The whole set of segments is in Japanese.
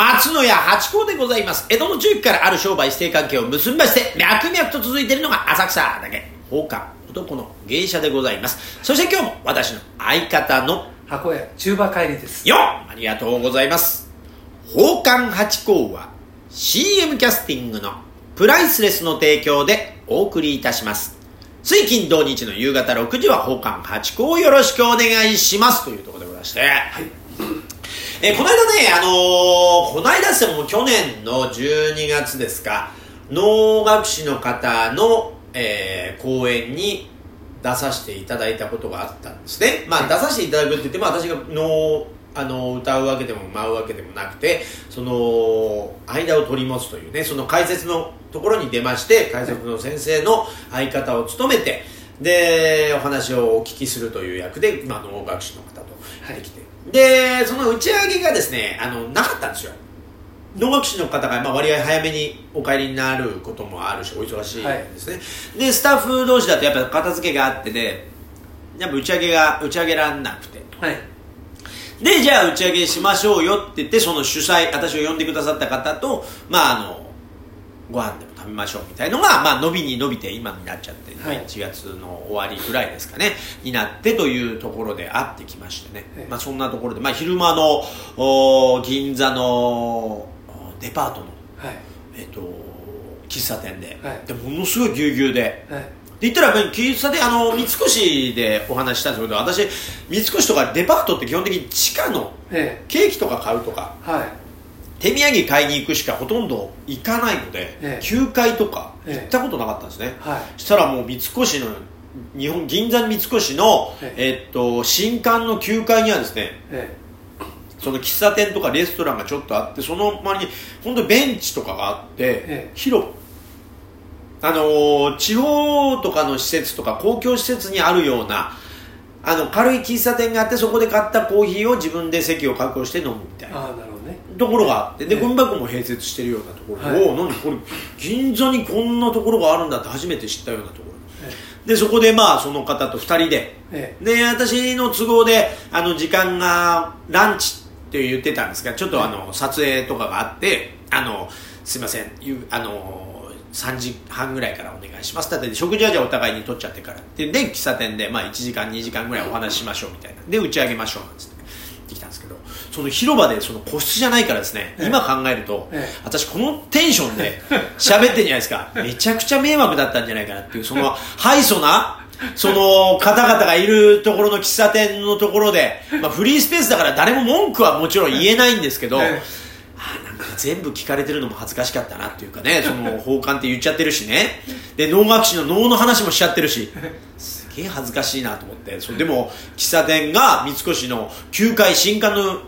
松野屋八甲でございます。江戸の中期からある商売指定関係を結びまして、脈々と続いているのが浅草だけ。放課男の芸者でございます。そして今日も私の相方の箱屋中馬帰りですよありがとうございます。宝冠八甲は CM キャスティングのプライスレスの提供でお送りいたします。水金土日の夕方6時は宝冠八甲をよろしくお願いしますというところでございまして、えーこの間ね、あのーこの間ですよ、もう去年の12月ですか、能楽師の方の、えー公演に出させていただいたことがあったんですね。まあ、出させていただくって言っても、私が能、あの、歌うわけでも舞うわけでもなくて、その、間を取り持つというね、その解説のところに出まして、解説の先生の相方を務めて、で、お話をお聞きするという役で、まあ、能楽師の方と出てきて、で、その打ち上げがですね、あの、なかったんですよ。能楽師の方が、まあ、割合早めにお帰りになることもあるし、お忙しいんですね。で、スタッフ同士だとやっぱ片付けがあってで、やっぱ打ち上げが、打ち上げらんなくて。はいで、じゃあ打ち上げしましょうよって言って、その主催、私を呼んでくださった方と、まあ、あの、ご飯でも食べましょうみたいのが、まあ、伸びに伸びて今になっちゃって、はい。1月の終わりぐらいですかね、になってというところで会ってきましてね、ええ。まあ、そんなところで、まあ、昼間のお銀座のおデパートの、はい。えっと喫茶店で,、はい。でものすごいぎゅうぎゅうで。はい。で言ったらやっぱり喫茶店あの三越でお話ししたんですけど私三越とかデパートって基本的に地下のえケーキとか買うとかえはい手土産買いに行くしかほとんど行かないので、ええ。9階とかええ。行ったことなかったんですね、はい。そしたらもう三越の日本銀座三越の、ええ。っと新館の9階にはですねえその喫茶店とかレストランがちょっとあってその周りに本当にベンチとかがあって、ええ。広場あのー地方とかの施設とか公共施設にあるようなあの軽い喫茶店があってそこで買ったコーヒーを自分で席を確保して飲むみたいなところがあってでええ。ゴミ箱も併設してるようなところ。で、はい。何これ銀座にこんなところがあるんだって初めて知ったようなところ。えでそこでまあその方と2人で。えで私の都合であの時間がランチって言ってたんですがちょっとあの撮影とかがあってあのすいませんゆあの3時半ぐらいからお願いしますだって食事はじゃあお互いに取っちゃってから。でで喫茶店で、まあ、1時間2時間ぐらいお話ししましょうみたいな。で打ち上げましょうなんつってできたんですけどその広場でその個室じゃないからですね、ええ。今考えると、ええ。私このテンションで 喋ってんじゃないですか。めちゃくちゃ迷惑だったんじゃないかなっていうそのハイソな その方々がいるところの喫茶店のところで、まあ、フリースペースだから誰も文句はもちろん言えないんですけど、ええ。あーなんか全部聞かれてるのも恥ずかしかったなっていうかねその奉還って言っちゃってるしね。で能楽師の能の話もしちゃってるし。すげえ恥ずかしいなと思って。それでも喫茶店が三越の9階新館の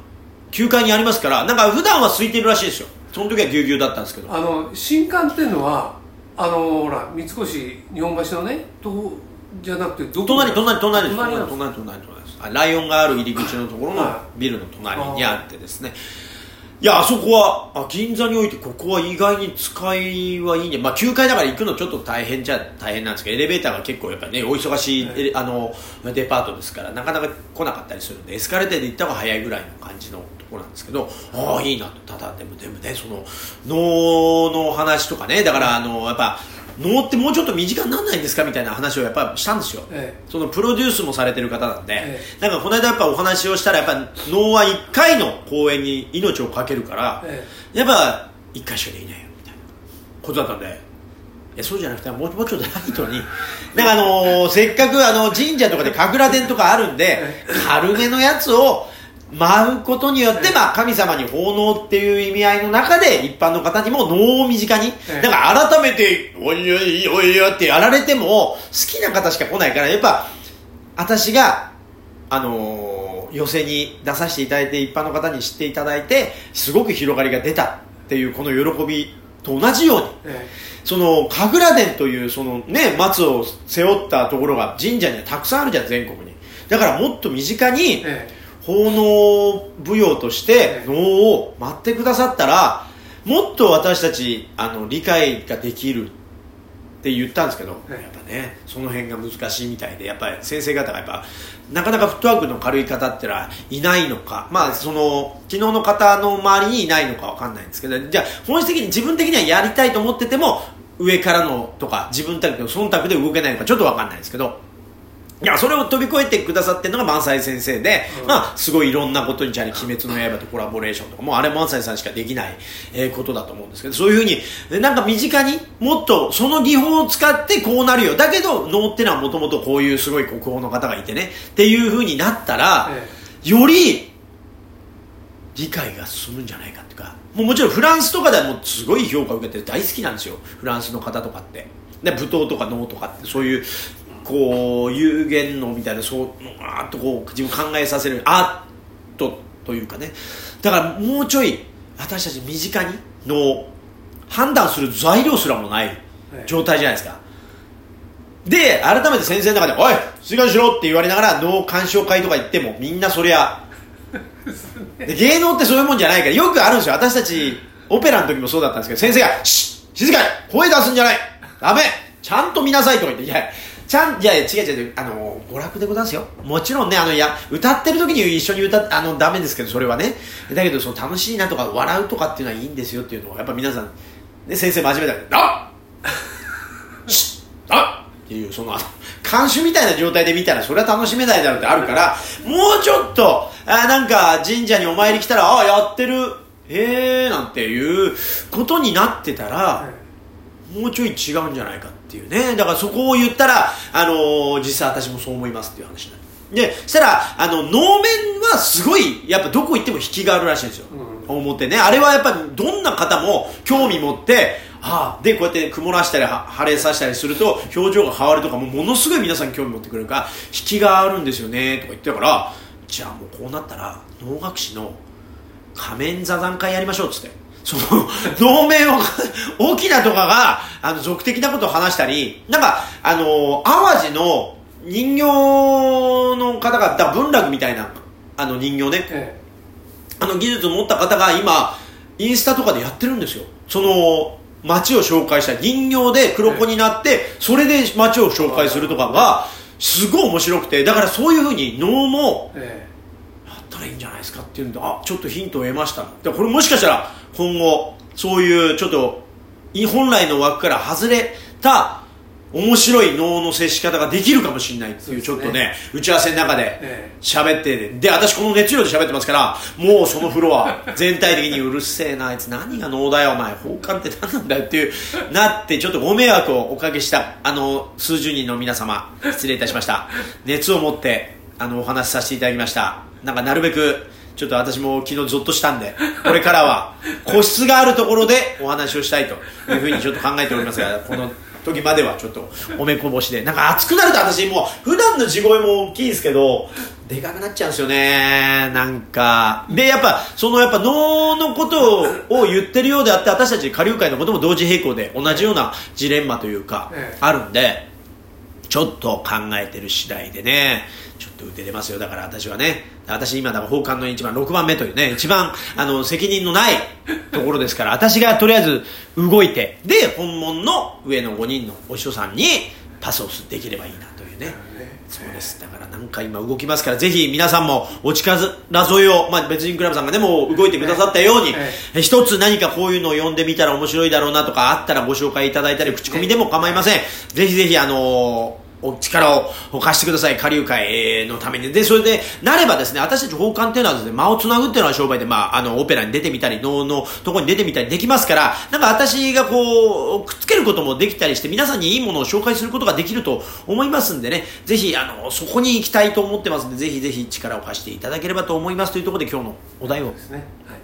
9階にありますからなんか普段は空いてるらしいですよ。その時はぎゅうぎゅうだったんですけど。あの新館っていうのはあのほら三越日本橋のねとこじゃなくてどこ？隣隣隣です。隣隣隣隣隣です。あライオンがある入り口のところのはビルの隣にあってですね。いやあそこはあ銀座においてここは意外に使いはいいね。まあ9階だから行くのちょっと大変じゃ大変なんですけどエレベーターが結構やっぱりねお忙しい、はい。あのデパートですからなかなか来なかったりするんでエスカレーターで行った方が早いぐらいの感じのところなんですけどああいいなと。ただでもでもねその能の話とかねだからあのやっぱ能ってもうちょっと身近にならないんですかみたいな話をやっぱしたんですよ、えそのプロデュースもされてる方なんで、えなんかこの間やっぱお話をしたらやっぱ能は1回の公演に命を懸けるから、えやっぱ1回しかできないよみたいなことだったんで。いやそうじゃなくてもうもうちょっとライトに。なんかあのーせっかくあの神社とかで神楽殿とかあるんでえ。軽めのやつを舞うことによって、ええ。まあ、神様に奉納っていう意味合いの中で一般の方にも能を身近に、ええ。だから改めて「おいおいおいおい」ってやられても好きな方しか来ないからやっぱ私があのー寄席に出させていただいて一般の方に知っていただいてすごく広がりが出たっていうこの喜びと同じようにえ。その神楽殿というそのね松を背負ったところが神社にはたくさんあるじゃん全国に。だからもっと身近にええ奉納舞踊としてええ能を舞ってくださったらもっと私たちあの理解ができるって言ったんですけど、ええやっぱねその辺が難しいみたいでやっぱり先生方がやっぱなかなかフットワークの軽い方ってのはいないのかまあその昨日の方の周りにいないのかわかんないんですけどじゃあ本質的に自分的にはやりたいと思ってても上からのとか自分たちの忖度で動けないのかちょっとわかんないですけどいやそれを飛び越えてくださってるのが萬斎先生で、うん。まあ、すごいいろんなことにじゃあ鬼滅の刃とコラボレーションとかもうあれ萬斎さんしかできない、えーことだと思うんですけどそういうふうにえなんか身近にもっとその技法を使ってこうなるよ。だけど能ってのはもともとこういうすごい国宝の方がいてね。っていうふうになったら、えより理解が進むんじゃないかっていうかもうもちろんフランスとかではもうすごい評価を受けて大好きなんですよ。フランスの方とかって。で舞踏とか能とかってそういうこう有限のみたいなそうあーっとこう自分考えさせるアートというかね。だからもうちょい私たち身近にの判断する材料すらもない状態じゃないですか、で改めて先生の中で「おい静かにしろ!」って言われながら脳鑑賞会とか行ってもみんなそりゃ で芸能ってそういうもんじゃないからよくあるんですよ。私たちオペラの時もそうだったんですけど先生が「シッ静かに声出すんじゃないダメちゃんと見なさい」とか言って「いやちゃんいやいや違う違うあの娯楽でございますよ。もちろんねあのいや歌ってる時に一緒に歌あのダメですけどそれはね。だけどその楽しいなとか笑うとかっていうのはいいんですよっていうのをやっぱ皆さん、ね、先生真面目だから「ああっ!ていうそのあの監視みたいな状態で見たらそれは楽しめないだろうってあるからもうちょっとあなんか神社にお参り来たらああやってるへえーなんていうことになってたら、もうちょい違うんじゃないかっていうね。だからそこを言ったら、あのー実際私もそう思いますっていう話になる。でそしたらあの能面はすごいやっぱどこ行っても引きがあるらしいんですよ、表ね。あれはやっぱりどんな方も興味持ってああでこうやって曇らしたりは晴れさせたりすると表情が変わるとかもものすごい皆さん興味持ってくれるから引きがあるんですよねとか言ってたからじゃあもうこうなったら能楽師の仮面座談会やりましょうっつってその能面を沖縄とかがあの俗的なことを話したりなんかあの淡路の人形の方がだ文楽みたいなあの人形ね。えあの技術を持った方が今インスタとかでやってるんですよ。その街を紹介した人形で黒子になってそれで街を紹介するとかがすごい面白くてだからそういうふうに能もええ。やったらいいんじゃないですかっていうんであちょっとヒントを得ました。でこれもしかしたら今後そういうちょっとい本来の枠から外れた面白い能の接し方ができるかもしれないっていうねょっとね打ち合わせの中でえ喋ってで私この熱量で喋ってますからもうそのフロア全体的にうるせえなあいつ。何が能だよお前。奉還って何なんだよっていうなってちょっとご迷惑をおかけしたあの数十人の皆様失礼いたしました。熱を持ってあのお話しさせていただきました。なんかなるべくちょっと私も昨日ゾッとしたんでこれからは 個室があるところでお話をしたいというふうにちょっと考えておりますがこの時まではちょっとおめこぼしでなんか熱くなると私もう普段の地声も大きいんですけどでかくなっちゃうんですよね。なんか。でやっぱそのやっぱ能のことを言ってるようであって私たち下流会のことも同時並行で同じようなジレンマというかええ。あるんでちょっと考えてる次第でねちょっと打てれますよ。だから私はね私今だから奉還の一番6番目というね一番あの責任のないところですから私がとりあえず動いてで本物の上の5人のお師匠さんにパスをできればいいなというね。そうです。だからなんか今動きますからぜひ皆さんもお力添えを、まあ、別人クラブさんがねもう動いてくださったように、ええ一つ何かこういうのを読んでみたら面白いだろうなとかあったらご紹介いただいたり口コミでも構いません、ぜひぜひあのーお力を貸してください、下流会のために。で、それで、なればですね、私たち奉還っていうのはですね、間をつなぐっていうのは商売で、まあ、あの、オペラに出てみたり、能のところに出てみたりできますから、なんか私がこう、くっつけることもできたりして、皆さんにいいものを紹介することができると思いますんでね、ぜひ、あの、そこに行きたいと思ってますんで、ぜひぜひ力を貸していただければと思います。というところで、今日のお題を。ですね、はい。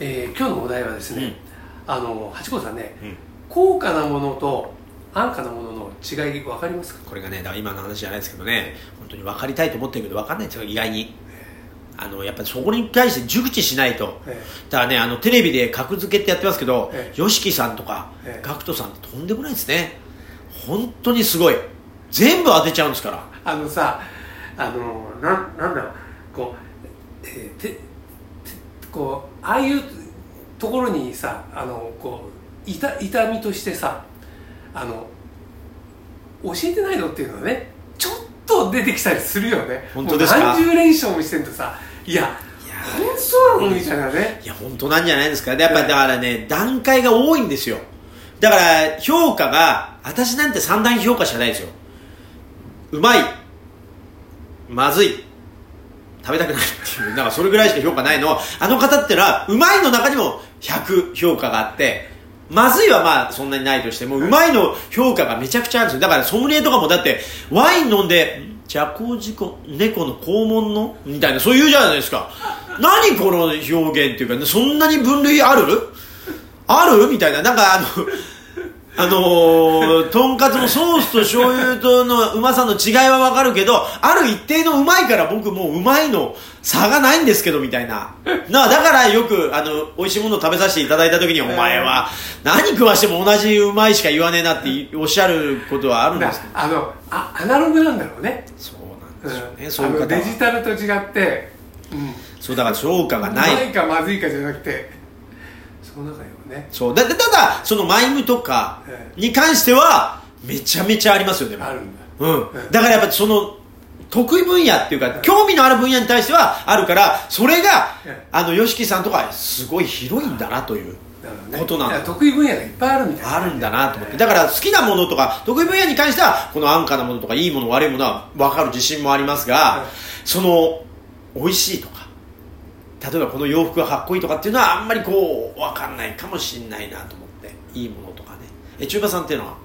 えー今日のお題はですね、あの八甲さんね、うん。高価なものと安価なものの違い分かりますか？これがね、だから今の話じゃないですけどね、本当に分かりたいと思ってるけど、分かんないんですよ、意外に。あの、やっぱりそこに対して熟知しないと。えだからね、あの、テレビで格付けってやってますけどえ、え YOSHIKI さんとかえ、え GACKT さんってとんでもないですね。本当にすごい。全部当てちゃうんですから。あのさあのなんなんだろうこう、えーててこうああいうところにさあのこう痛痛みとしてさあの教えてないのっていうのはねちょっと出てきたりするよね。本当ですか？何十連勝もしてるとさ。いや本当なのみたいなね。いや本当なんじゃないですか？でやっぱだからね段階が多いんですよ。だから評価が私なんて三段評価しかないですよ。うまいまずい食べたくないっていうなんかそれぐらいしか評価ないの。あの方ってのはうまいの中にも100評価があってまずいはまあそんなにないとしてもうまいの評価がめちゃくちゃあるんですよ。だからソムリエとかもだってワイン飲んでじゃこうじこ猫の肛門のみたいなそういうじゃないですか。何この表現っていうかそんなに分類ある？ある？みたいな。なんかあのあのー、とんかつのソースと醤油とのうまさの違いはわかるけど、ある一定のうまいから僕もううまいの差がないんですけどみたいな。なだからよく、あの、美味しいものを食べさせていただいた時に、お前は何食わしても同じうまいしか言わねえなっておっしゃることはあるんですけど。あのあアナログなんだろうねそうなんですよね、うんそういう方デジタルと違って、うん、そうだから評価がない。うまいかまずいかじゃなくてその中にはね。そう。だ、だただ、そのマイムとかに関しては、めちゃめちゃありますよね。あるんだ。うん。うんだからやっぱその得意分野っていうか、興味のある分野に対してはあるからそれが、うんあの YOSHIKI さんとかすごい広いんだなということなん得意分野がいっぱいあるみたいな。あるんだなと思って。だから好きなものとか得意分野に関してはこの安価なものとかいいもの悪いものは分かる自信もありますが、うんその美味しいとか例えばこの洋服がかっこいいとかっていうのはあんまりこう分かんないかもしれないなと思って。いいものとかね。え中馬さんっていうのは？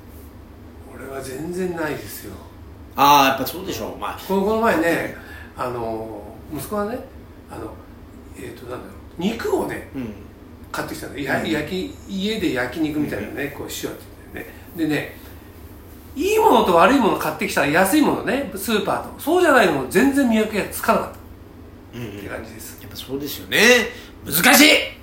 俺は全然ないですよ。ああやっぱそうでしょう。まあ。このこの前ねあの息子がねあのえっ、となんだろう。肉をねうん。買ってきたの。や焼き家で焼肉みたいなね、こうしようって言ってね。でねいいものと悪いもの買ってきたら安いものねスーパーと。そうじゃないのも全然見分けがつかなかった。うんうんって感じです。やっぱそうですよね。難しい！